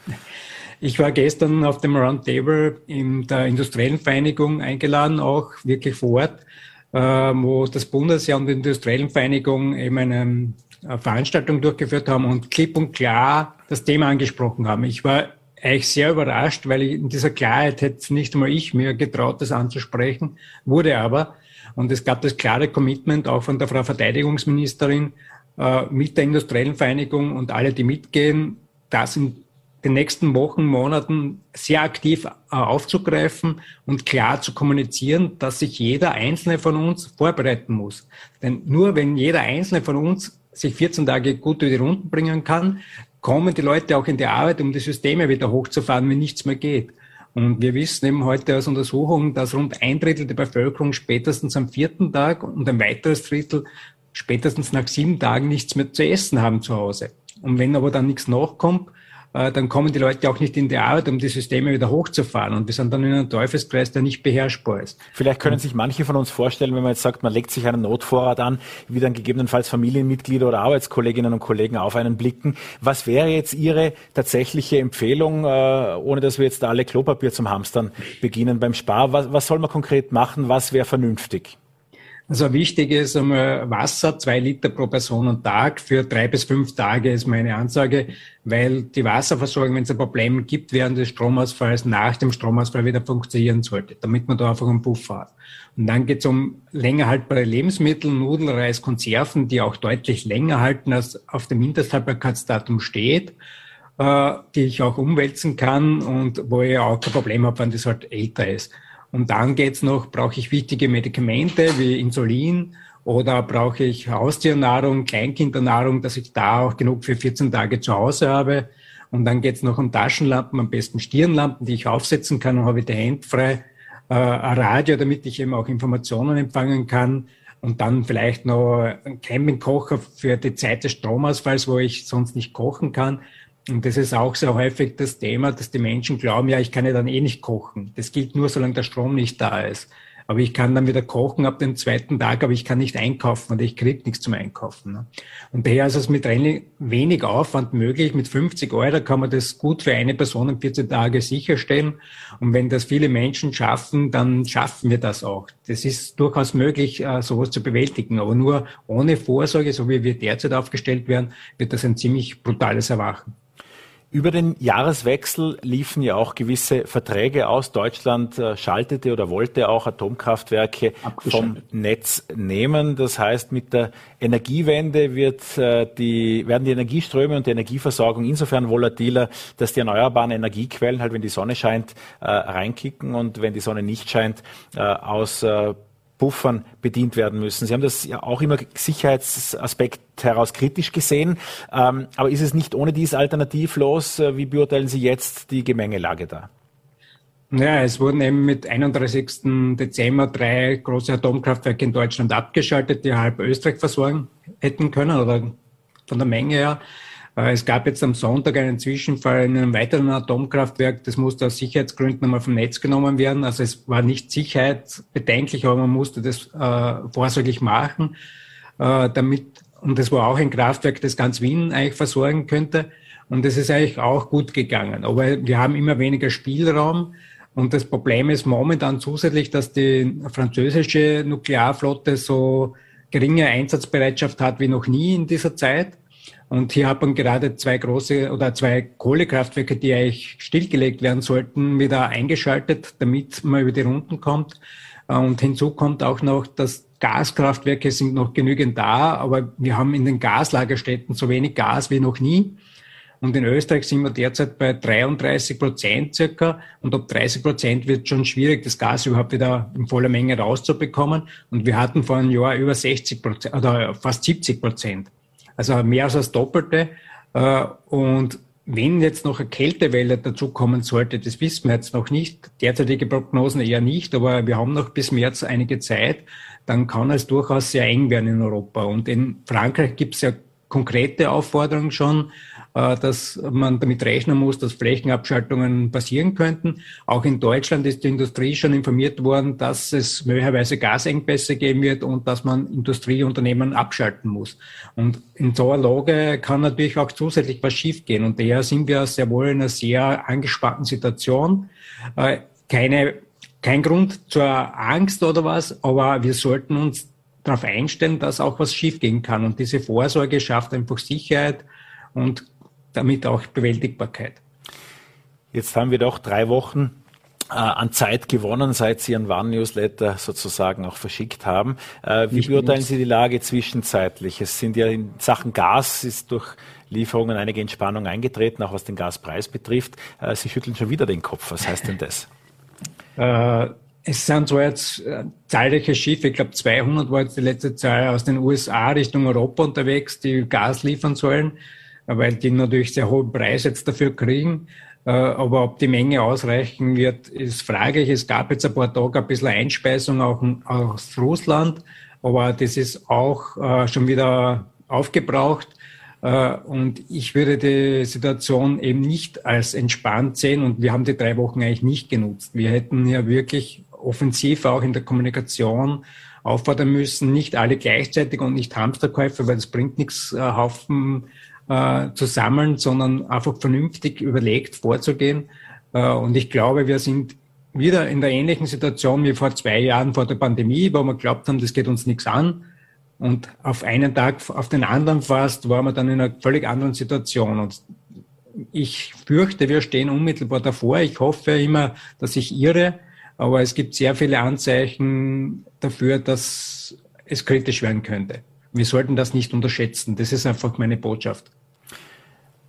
Ich war gestern auf dem Roundtable in der Industriellen Vereinigung eingeladen, auch wirklich vor Ort, äh, wo das Bundesjahr und die Industriellen Vereinigung eben eine äh, Veranstaltung durchgeführt haben und klipp und klar das Thema angesprochen haben. Ich war eigentlich sehr überrascht, weil in dieser Klarheit hätte nicht einmal ich mir getraut, das anzusprechen, wurde aber. Und es gab das klare Commitment auch von der Frau Verteidigungsministerin äh, mit der industriellen Vereinigung und alle, die mitgehen, das in den nächsten Wochen, Monaten sehr aktiv äh, aufzugreifen und klar zu kommunizieren, dass sich jeder Einzelne von uns vorbereiten muss. Denn nur wenn jeder Einzelne von uns sich 14 Tage gut über die Runden bringen kann, kommen die Leute auch in die Arbeit, um die Systeme wieder hochzufahren, wenn nichts mehr geht. Und wir wissen eben heute aus Untersuchungen, dass rund ein Drittel der Bevölkerung spätestens am vierten Tag und ein weiteres Drittel spätestens nach sieben Tagen nichts mehr zu essen haben zu Hause. Und wenn aber dann nichts nachkommt, äh, dann kommen die Leute auch nicht in die Arbeit, um die Systeme wieder hochzufahren. Und wir sind dann in einem Teufelskreis, der nicht beherrschbar ist. Vielleicht können sich manche von uns vorstellen, wenn man jetzt sagt, man legt sich einen Notvorrat an, wie dann gegebenenfalls Familienmitglieder oder Arbeitskolleginnen und Kollegen auf einen blicken. Was wäre jetzt Ihre tatsächliche Empfehlung, äh, ohne dass wir jetzt alle Klopapier zum Hamstern beginnen beim Spar? Was, was soll man konkret machen? Was wäre vernünftig? Also wichtig ist einmal Wasser, zwei Liter pro Person und Tag für drei bis fünf Tage ist meine Ansage, weil die Wasserversorgung, wenn es ein Problem gibt während des Stromausfalls, nach dem Stromausfall wieder funktionieren sollte, damit man da einfach einen Puffer hat. Und dann geht es um länger haltbare Lebensmittel, Nudeln, Reis, Konserven, die auch deutlich länger halten, als auf dem Mindesthaltbarkeitsdatum steht, äh, die ich auch umwälzen kann und wo ich auch kein Problem habe, wenn das halt älter ist. Und dann geht's noch, brauche ich wichtige Medikamente wie Insulin oder brauche ich Haustiernahrung, Kleinkindernahrung, dass ich da auch genug für 14 Tage zu Hause habe. Und dann geht's noch um Taschenlampen, am besten Stirnlampen, die ich aufsetzen kann und habe die Hände frei. Äh, ein Radio, damit ich eben auch Informationen empfangen kann. Und dann vielleicht noch ein Campingkocher für die Zeit des Stromausfalls, wo ich sonst nicht kochen kann. Und das ist auch sehr häufig das Thema, dass die Menschen glauben, ja, ich kann ja dann eh nicht kochen. Das gilt nur, solange der Strom nicht da ist. Aber ich kann dann wieder kochen ab dem zweiten Tag, aber ich kann nicht einkaufen und ich kriege nichts zum Einkaufen. Ne? Und daher ist es mit wenig Aufwand möglich. Mit 50 Euro kann man das gut für eine Person in 14 Tage sicherstellen. Und wenn das viele Menschen schaffen, dann schaffen wir das auch. Das ist durchaus möglich, äh, sowas zu bewältigen. Aber nur ohne Vorsorge, so wie wir derzeit aufgestellt werden, wird das ein ziemlich brutales Erwachen. Über den Jahreswechsel liefen ja auch gewisse Verträge aus. Deutschland äh, schaltete oder wollte auch Atomkraftwerke vom Netz nehmen. Das heißt, mit der Energiewende wird äh, die, werden die Energieströme und die Energieversorgung insofern volatiler, dass die erneuerbaren Energiequellen halt, wenn die Sonne scheint, äh, reinkicken und wenn die Sonne nicht scheint, aus Buffern bedient werden müssen. Sie haben das ja auch immer Sicherheitsaspekt heraus kritisch gesehen. Ähm, aber ist es nicht ohne dies alternativlos? Äh, wie beurteilen Sie jetzt die Gemengelage da? Ja, es wurden eben mit 31. Dezember drei große Atomkraftwerke in Deutschland abgeschaltet, die halb Österreich versorgen hätten können oder von der Menge her. Äh, es gab jetzt am Sonntag einen Zwischenfall in einem weiteren Atomkraftwerk. Das musste aus Sicherheitsgründen einmal vom Netz genommen werden. Also es war nicht sicherheitsbedenklich, aber man musste das äh, vorsorglich machen, äh, damit, und das war auch ein Kraftwerk, das ganz Wien eigentlich versorgen könnte. Und das ist eigentlich auch gut gegangen. Aber wir haben immer weniger Spielraum. Und das Problem ist momentan zusätzlich, dass die französische Nuklearflotte so geringe Einsatzbereitschaft hat wie noch nie in dieser Zeit. Und hier hat man gerade zwei große oder zwei Kohlekraftwerke, die eigentlich stillgelegt werden sollten, wieder eingeschaltet, damit man über die Runden kommt. Und hinzu kommt auch noch, dass Gaskraftwerke sind noch genügend da, aber wir haben in den Gaslagerstätten so wenig Gas wie noch nie. Und in Österreich sind wir derzeit bei 33 Prozent circa. Und ab 30 Prozent wird schon schwierig, das Gas überhaupt wieder in voller Menge rauszubekommen. Und wir hatten vor einem Jahr über 60 Prozent oder fast 70 Prozent also mehr als das Doppelte. Äh, und wenn jetzt noch eine Kältewelle dazukommen sollte, das wissen wir jetzt noch nicht. Derzeitige Prognosen eher nicht, aber wir haben noch bis März einige Zeit. Dann kann es durchaus sehr eng werden in Europa. Und in Frankreich gibt es ja konkrete Aufforderungen schon, dass man damit rechnen muss, dass Flächenabschaltungen passieren könnten. Auch in Deutschland ist die Industrie schon informiert worden, dass es möglicherweise Gasengpässe geben wird und dass man Industrieunternehmen abschalten muss. Und in so einer Lage kann natürlich auch zusätzlich was schiefgehen. Und daher sind wir sehr wohl in einer sehr angespannten Situation. Äh, keine, kein Grund zur Angst oder was, aber wir sollten uns darauf einstellen, dass auch was schiefgehen kann. Und diese Vorsorge schafft einfach Sicherheit und damit auch Bewältigbarkeit. Jetzt haben wir doch drei Wochen äh, an Zeit gewonnen, seit Sie Ihren Warn-Newsletter sozusagen auch verschickt haben. Äh, wie Nicht beurteilen Sie die Lage zwischenzeitlich? Es sind ja in Sachen Gas ist durch Lieferungen einige Entspannung eingetreten, auch was den Gaspreis betrifft. Äh, Sie schütteln schon wieder den Kopf. Was heißt denn das? Äh, es sind zwar jetzt äh, zahlreiche Schiffe, ich glaube 200 war jetzt die letzte Zahl aus den USA Richtung Europa unterwegs, die Gas liefern sollen weil die natürlich sehr hohen Preis jetzt dafür kriegen. Äh, aber ob die Menge ausreichen wird, ist fraglich. Es gab jetzt ein paar Tage ein bisschen Einspeisung auch aus Russland, aber das ist auch äh, schon wieder aufgebraucht. Äh, und ich würde die Situation eben nicht als entspannt sehen und wir haben die drei Wochen eigentlich nicht genutzt. Wir hätten ja wirklich offensiv auch in der Kommunikation auffordern müssen, nicht alle gleichzeitig und nicht Hamsterkäufe, weil es bringt nichts, Haufen äh, zu sammeln, sondern einfach vernünftig überlegt vorzugehen. Äh, und ich glaube, wir sind wieder in der ähnlichen Situation wie vor zwei Jahren vor der Pandemie, wo wir glaubt haben, das geht uns nichts an. Und auf einen Tag, auf den anderen fast, waren wir dann in einer völlig anderen Situation. Und ich fürchte, wir stehen unmittelbar davor. Ich hoffe immer, dass ich irre. Aber es gibt sehr viele Anzeichen dafür, dass es kritisch werden könnte. Wir sollten das nicht unterschätzen. Das ist einfach meine Botschaft.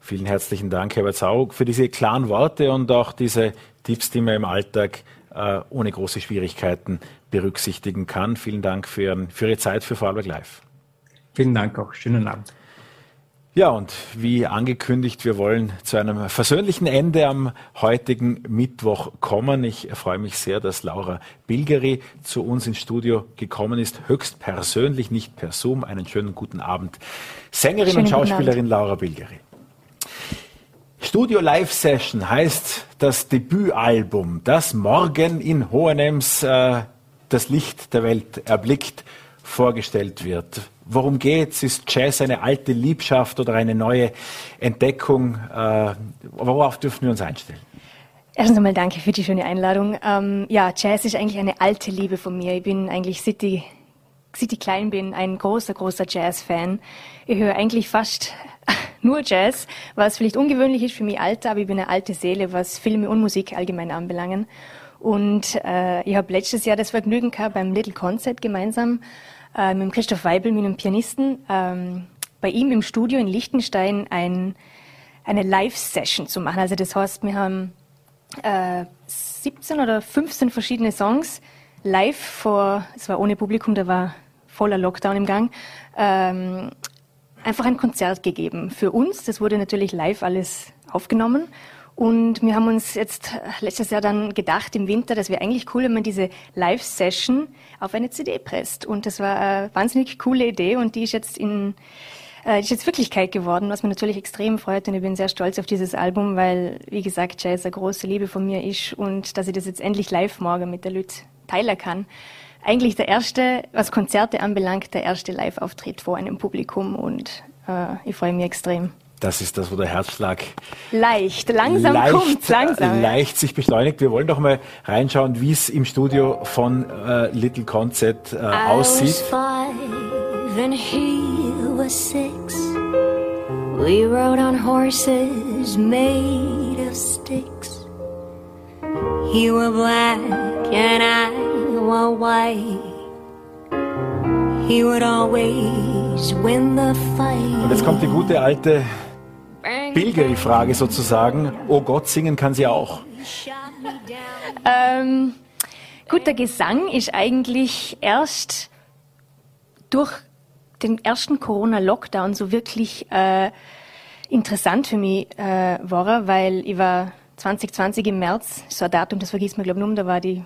Vielen herzlichen Dank, Herbert Saug, für diese klaren Worte und auch diese Tipps, die man im Alltag äh, ohne große Schwierigkeiten berücksichtigen kann. Vielen Dank für, für Ihre Zeit für Vorarlberg Live. Vielen Dank auch. Schönen Abend. Ja, und wie angekündigt, wir wollen zu einem versöhnlichen Ende am heutigen Mittwoch kommen. Ich freue mich sehr, dass Laura Bilgeri zu uns ins Studio gekommen ist, höchst persönlich, nicht per Zoom. Einen schönen guten Abend. Sängerin schönen und Schauspielerin Laura Bilgeri. Studio Live Session heißt das Debütalbum, das morgen in Hohenems äh, das Licht der Welt erblickt, vorgestellt wird. Worum geht's? Ist Jazz eine alte Liebschaft oder eine neue Entdeckung? Äh, worauf dürfen wir uns einstellen? Erstens einmal danke für die schöne Einladung. Ähm, ja, Jazz ist eigentlich eine alte Liebe von mir. Ich bin eigentlich seit seit ich klein bin ein großer, großer Jazz-Fan. Ich höre eigentlich fast nur Jazz, was vielleicht ungewöhnlich ist für mich Alter, aber ich bin eine alte Seele, was Filme und Musik allgemein anbelangen. Und äh, ich habe letztes Jahr das Vergnügen gehabt, beim Little Concert gemeinsam äh, mit Christoph Weibel, mit einem Pianisten, ähm, bei ihm im Studio in Liechtenstein ein, eine Live-Session zu machen. Also das heißt, wir haben äh, 17 oder 15 verschiedene Songs live vor, es war ohne Publikum, da war voller Lockdown im Gang, ähm, einfach ein Konzert gegeben für uns. Das wurde natürlich live alles aufgenommen. Und wir haben uns jetzt letztes Jahr dann gedacht im Winter, das wäre eigentlich cool, wenn man diese Live-Session auf eine CD presst. Und das war eine wahnsinnig coole Idee und die ist jetzt in äh, ist jetzt Wirklichkeit geworden, was mir natürlich extrem freut und ich bin sehr stolz auf dieses Album, weil, wie gesagt, Jazz eine große Liebe von mir ist und dass ich das jetzt endlich live morgen mit der Lüt teilen kann eigentlich der erste, was Konzerte anbelangt, der erste Live-Auftritt vor einem Publikum und äh, ich freue mich extrem. Das ist das, wo der Herzschlag leicht, langsam leicht, kommt, langsam. Leicht sich beschleunigt. Wir wollen doch mal reinschauen, wie es im Studio von äh, Little Concert äh, aussieht. We rode on horses made of sticks. He were black and I were white, he would always win the fight. Und jetzt kommt die gute alte Bilgeri-Frage sozusagen. Oh Gott, singen kann sie auch. Ähm, gut, der Gesang ist eigentlich erst durch den ersten Corona-Lockdown so wirklich äh, interessant für mich äh, war, weil ich war 2020 im März, so ein Datum, das vergisst man glaube ich nur, da war die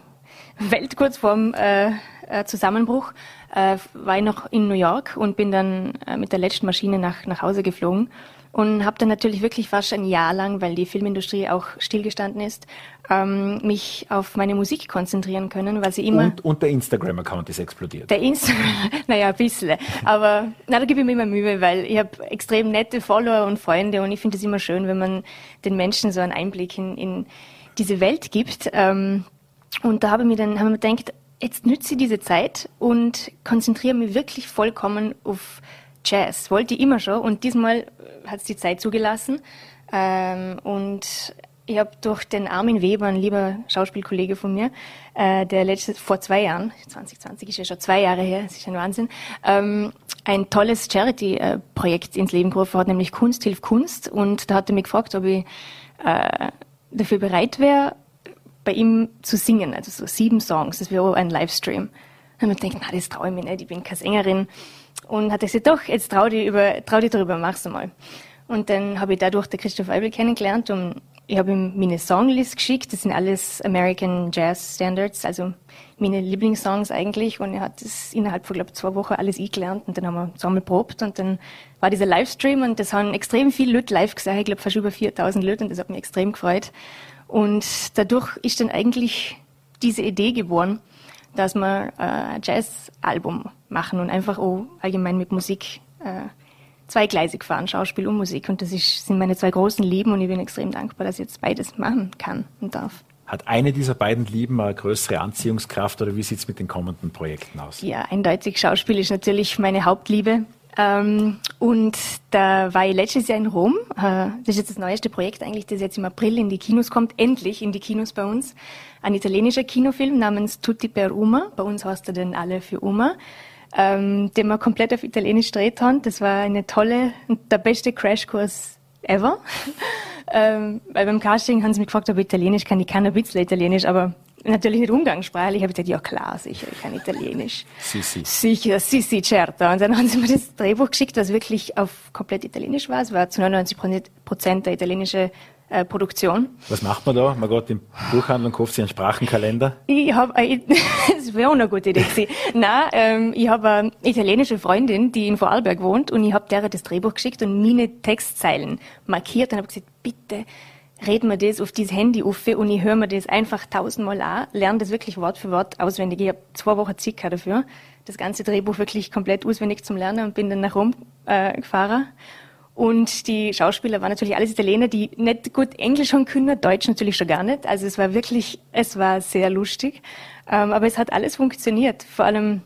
Welt kurz vorm äh, äh, Zusammenbruch äh, war ich noch in New York und bin dann äh, mit der letzten Maschine nach, nach Hause geflogen und habe dann natürlich wirklich fast ein Jahr lang, weil die Filmindustrie auch stillgestanden ist, ähm, mich auf meine Musik konzentrieren können, weil sie immer... Und, und der Instagram-Account ist explodiert. Der Instagram, naja, ein bisschen. Aber na, da gebe ich mir immer Mühe, weil ich habe extrem nette Follower und Freunde und ich finde es immer schön, wenn man den Menschen so einen Einblick in, in diese Welt gibt. Ähm, und da habe ich mir dann haben wir gedacht, jetzt nütze ich diese Zeit und konzentriere mich wirklich vollkommen auf Jazz. Wollte ich immer schon und diesmal hat es die Zeit zugelassen. Ähm, und ich habe durch den Armin Weber, ein lieber Schauspielkollege von mir, äh, der letztes vor zwei Jahren, 2020 ist ja schon zwei Jahre her, das ist ein Wahnsinn, ähm, ein tolles Charity-Projekt ins Leben gerufen hat, nämlich Kunst hilft Kunst. Und da hat er mich gefragt, ob ich äh, dafür bereit wäre, bei ihm zu singen, also so sieben Songs, das wäre ein Livestream. Und man denkt, na, das traue ich mir nicht, ich bin keine Sängerin. Und hat gesagt, doch, jetzt trau dich, über, trau dich darüber, mach's mal. Und dann habe ich dadurch den Christoph Eibel kennengelernt und ich habe ihm meine Songlist geschickt. Das sind alles American Jazz Standards, also meine Lieblingssongs eigentlich. Und er hat das innerhalb von, glaube zwei Wochen alles eingelernt. Und dann haben wir zusammen probt. Und dann war dieser Livestream und das haben extrem viele Leute live gesehen. Ich glaube, fast über 4000 Leute. Und das hat mich extrem gefreut. Und dadurch ist dann eigentlich diese Idee geboren, dass äh, ein Jazz-Album machen und einfach auch allgemein mit Musik äh, zweigleisig fahren, Schauspiel und Musik. Und das ist, sind meine zwei großen Lieben und ich bin extrem dankbar, dass ich jetzt beides machen kann und darf. Hat eine dieser beiden Lieben eine größere Anziehungskraft oder wie sieht es mit den kommenden Projekten aus? Ja, eindeutig. Schauspiel ist natürlich meine Hauptliebe. Ähm, und da war ich letztes Jahr in Rom. Äh, das ist jetzt das neueste Projekt eigentlich, das jetzt im April in die Kinos kommt. Endlich in die Kinos bei uns. Ein italienischer Kinofilm namens Tutti per Uma. Bei uns heißt er denn alle für Uma ähm, den wir komplett auf Italienisch gedreht haben. Das war eine tolle, der beste Crashkurs ever. ähm, weil beim Casting haben sie mich gefragt, ob ich Italienisch kann. Ich kann ein bisschen Italienisch, aber natürlich nicht umgangssprachlich. Ich habe gesagt, ja klar, sicher, ich kann Italienisch. Si, si. Sicher, si, si, certo. Und dann haben sie mir das Drehbuch geschickt, das wirklich auf komplett Italienisch war. Es war zu 99 Prozent der italienische äh, Produktion. Was macht man da? Man geht im Buchhandel und kauft sich einen Sprachenkalender? Ich habe, äh, das wäre auch eine gute Idee gewesen. Nein, ähm, ich habe eine italienische Freundin, die in Vorarlberg wohnt und ich habe der das Drehbuch geschickt und meine Textzeilen markiert und habe gesagt, bitte reden wir das auf dieses Handy auf und ich höre mir das einfach tausendmal an, lerne das wirklich Wort für Wort auswendig. Ich habe zwei Wochen Zeit dafür, das ganze Drehbuch wirklich komplett auswendig zum Lernen und bin dann nach Rom äh, gefahren und die Schauspieler waren natürlich alles Italiener, die nicht gut Englisch schon können, Deutsch natürlich schon gar nicht. Also es war wirklich, es war sehr lustig. Ähm, aber es hat alles funktioniert. Vor allem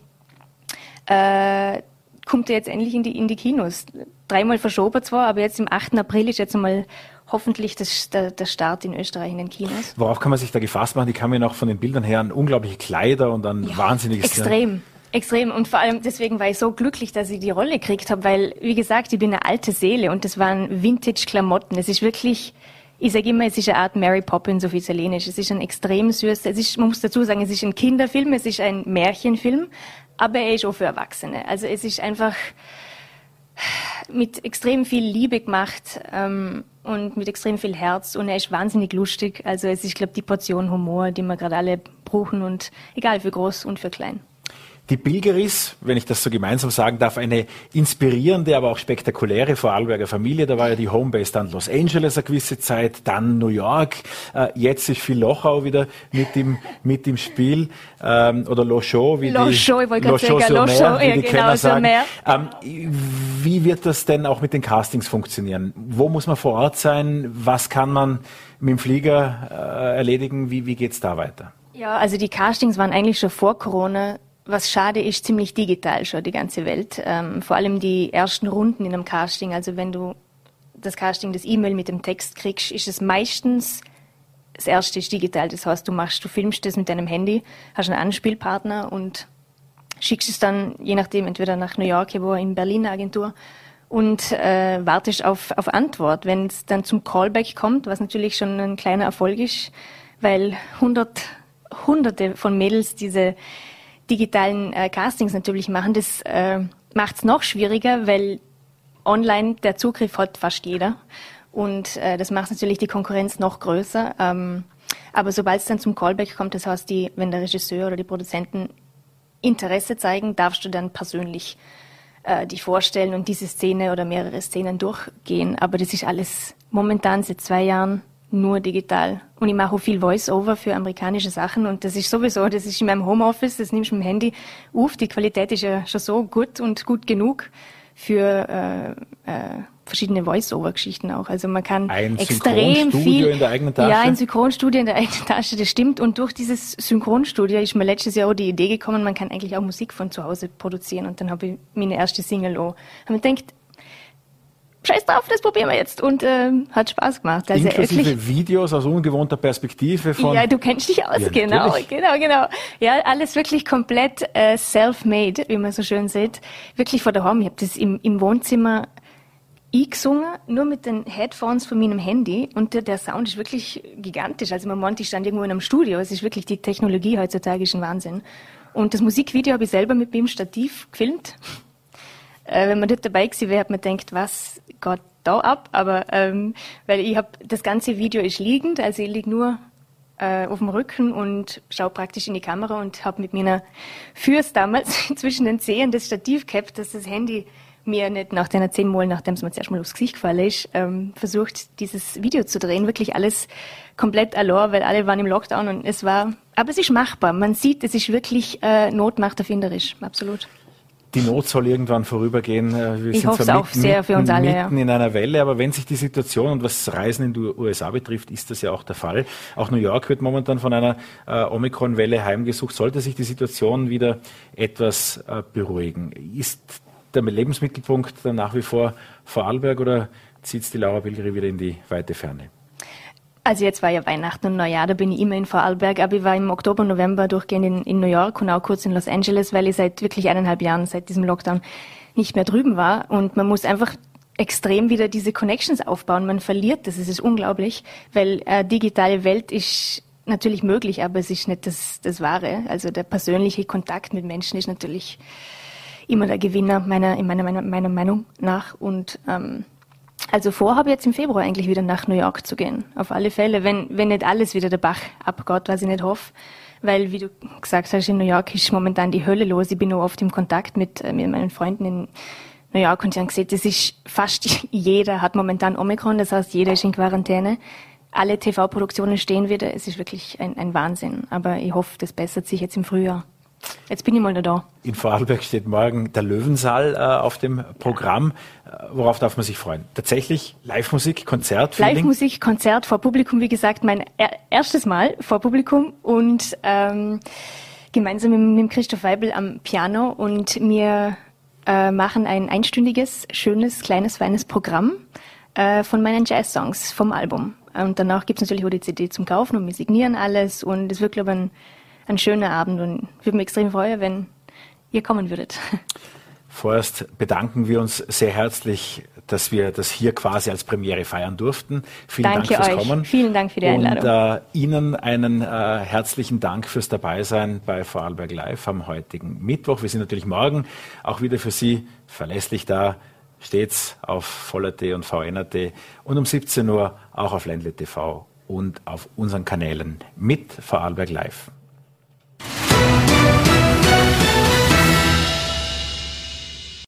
äh, kommt er jetzt endlich in die, in die Kinos. Dreimal verschoben zwar, aber jetzt im 8. April ist jetzt einmal hoffentlich das, der, der Start in Österreich in den Kinos. Worauf kann man sich da gefasst machen? Die kamen ja noch von den Bildern her an unglaubliche Kleider und dann ja, wahnsinniges... Extrem. Extrem. Und vor allem deswegen war ich so glücklich, dass ich die Rolle gekriegt habe, weil, wie gesagt, ich bin eine alte Seele und das waren Vintage-Klamotten. Es ist wirklich, ich sage immer, es ist eine Art Mary Poppins auf Italienisch. Es ist ein extrem süß, es ist, man muss dazu sagen, es ist ein Kinderfilm, es ist ein Märchenfilm, aber er ist auch für Erwachsene. Also es ist einfach mit extrem viel Liebe gemacht ähm, und mit extrem viel Herz und er ist wahnsinnig lustig. Also es ist, glaube die Portion Humor, die wir gerade alle brauchen und egal für groß und für klein. Die Bilgeris, wenn ich das so gemeinsam sagen darf, eine inspirierende, aber auch spektakuläre Vorarlberger Familie. Da war ja die Homebase dann Los Angeles eine gewisse Zeit, dann New York. Äh, jetzt ist viel Lochau wieder mit im, mit im Spiel. Ähm, oder Lochau, wie Lochau, die, ich wollte gerade sagen, Lochau, ja, genau, sagen. Ähm, wie wird das denn auch mit den Castings funktionieren? Wo muss man vor Ort sein? Was kann man mit dem Flieger äh, erledigen? Wie, wie geht's da weiter? Ja, also die Castings waren eigentlich schon vor Corona was schade ist, ziemlich digital schon die ganze Welt. Ähm, vor allem die ersten Runden in einem Casting. Also wenn du das Casting, das E-Mail mit dem Text kriegst, ist es meistens das erste ist digital. Das heißt, du machst, du filmst das mit deinem Handy, hast einen Anspielpartner und schickst es dann, je nachdem, entweder nach New York wo in Berlin eine Agentur und äh, wartest auf, auf Antwort. Wenn es dann zum Callback kommt, was natürlich schon ein kleiner Erfolg ist, weil hundert, hunderte von Mädels diese digitalen äh, Castings natürlich machen. Das äh, macht es noch schwieriger, weil online der Zugriff hat fast jeder. Und äh, das macht natürlich die Konkurrenz noch größer. Ähm, aber sobald es dann zum Callback kommt, das heißt, die, wenn der Regisseur oder die Produzenten Interesse zeigen, darfst du dann persönlich äh, dich vorstellen und diese Szene oder mehrere Szenen durchgehen. Aber das ist alles momentan seit zwei Jahren nur digital. Und ich mache auch viel Voice-Over für amerikanische Sachen und das ist sowieso, das ist in meinem Homeoffice, das nimmst du mit dem Handy auf. Die Qualität ist ja schon so gut und gut genug für äh, äh, verschiedene Voice-Over-Geschichten auch. Also man kann ein extrem viel. in der eigenen Tasche? Ja, ein Synchronstudio in der eigenen Tasche, das stimmt. Und durch dieses Synchronstudio ist mir letztes Jahr auch die Idee gekommen, man kann eigentlich auch Musik von zu Hause produzieren. Und dann habe ich meine erste Single auch. Und ich gedacht, scheiß drauf, das probieren wir jetzt. Und äh, hat Spaß gemacht. Also Inklusive wirklich, Videos aus ungewohnter Perspektive von... Ja, du kennst dich aus, ja, genau, natürlich. genau, genau. Ja, alles wirklich komplett äh, self-made, wie man so schön sieht. Wirklich vor der Home. Ich habe das im, im Wohnzimmer eingesungen, nur mit den Headphones von meinem Handy. Und der, der Sound ist wirklich gigantisch. Also man meint, ich stand irgendwo in einem Studio. Es ist wirklich, die Technologie heutzutage ist ein Wahnsinn. Und das Musikvideo habe ich selber mit dem Stativ gefilmt. Äh, wenn man dort dabei gewesen wäre, hat man gedacht, was gerade da ab, aber ähm, weil ich habe das ganze Video ist liegend, also ich liege nur äh, auf dem Rücken und schaue praktisch in die Kamera und habe mit meiner Fürs damals zwischen den Zehen das Stativ gehabt, dass das Handy mir nicht nach den zehn Mal, nachdem es mir zuerst mal aufs Gesicht gefallen ist, ähm, versucht, dieses Video zu drehen. Wirklich alles komplett allein, weil alle waren im Lockdown und es war, aber es ist machbar. Man sieht, es ist wirklich äh, Not macht erfinderisch, absolut. Die Not soll irgendwann vorübergehen. Äh, wir ich hoffe es auch mitten, sehr für uns alle. Mitten ja. in einer Welle, aber wenn sich die Situation und was Reisen in die USA betrifft, ist das ja auch der Fall. Auch New York wird momentan von einer äh, Omikron-Welle heimgesucht. Sollte sich die Situation wieder etwas äh, beruhigen, ist der Lebensmittelpunkt dann nach wie vor Vorarlberg oder zieht es die Laura Bilgeri wieder in die weite Ferne? Also jetzt war ja Weihnachten und Neujahr, da bin ich immer in Vorarlberg, aber ich war im Oktober, November durchgehend in, in New York und auch kurz in Los Angeles, weil ich seit wirklich eineinhalb Jahren, seit diesem Lockdown, nicht mehr drüben war. Und man muss einfach extrem wieder diese Connections aufbauen. Man verliert das, es ist unglaublich, weil äh, digitale Welt ist natürlich möglich, aber es ist nicht das, das Wahre. Also der persönliche Kontakt mit Menschen ist natürlich immer der Gewinner meiner, in meiner, meiner, meiner Meinung nach. Und ähm, also vorhabe jetzt im Februar eigentlich wieder nach New York zu gehen. Auf alle Fälle, wenn, wenn nicht alles wieder der Bach abgeht, was ich nicht hoffe. Weil, wie du gesagt hast, in New York ist momentan die Hölle los. Ich bin nur oft im Kontakt mit, äh, mit meinen Freunden in New York und die haben gesehen, das ist fast jeder hat momentan Omikron, das heißt, jeder ist in Quarantäne. Alle TV-Produktionen stehen wieder. Es ist wirklich ein, ein Wahnsinn. Aber ich hoffe, das bessert sich jetzt im Frühjahr. Jetzt bin ich mal da. In Vorarlberg steht morgen der Löwensaal äh, auf dem Programm. Äh, worauf darf man sich freuen? Tatsächlich Live-Musik, Konzert? Live-Musik, Konzert vor Publikum, wie gesagt, mein er erstes Mal vor Publikum und ähm, gemeinsam mit, mit Christoph Weibel am Piano und wir äh, machen ein einstündiges, schönes, kleines, feines Programm äh, von meinen Jazz-Songs vom Album. Und danach gibt es natürlich auch die CD zum Kaufen und wir signieren alles und es wird, glaube ich, ein ein schöner Abend und ich würde mich extrem freuen, wenn ihr kommen würdet. Vorerst bedanken wir uns sehr herzlich, dass wir das hier quasi als Premiere feiern durften. Vielen Danke Dank fürs euch. Kommen. Vielen Dank für die Einladung. Und äh, Ihnen einen äh, herzlichen Dank fürs Dabeisein bei Vorarlberg Live am heutigen Mittwoch. Wir sind natürlich morgen auch wieder für Sie verlässlich da, stets auf Voller.at und VNRT und um 17 Uhr auch auf Ländle TV und auf unseren Kanälen mit Vorarlberg Live. Música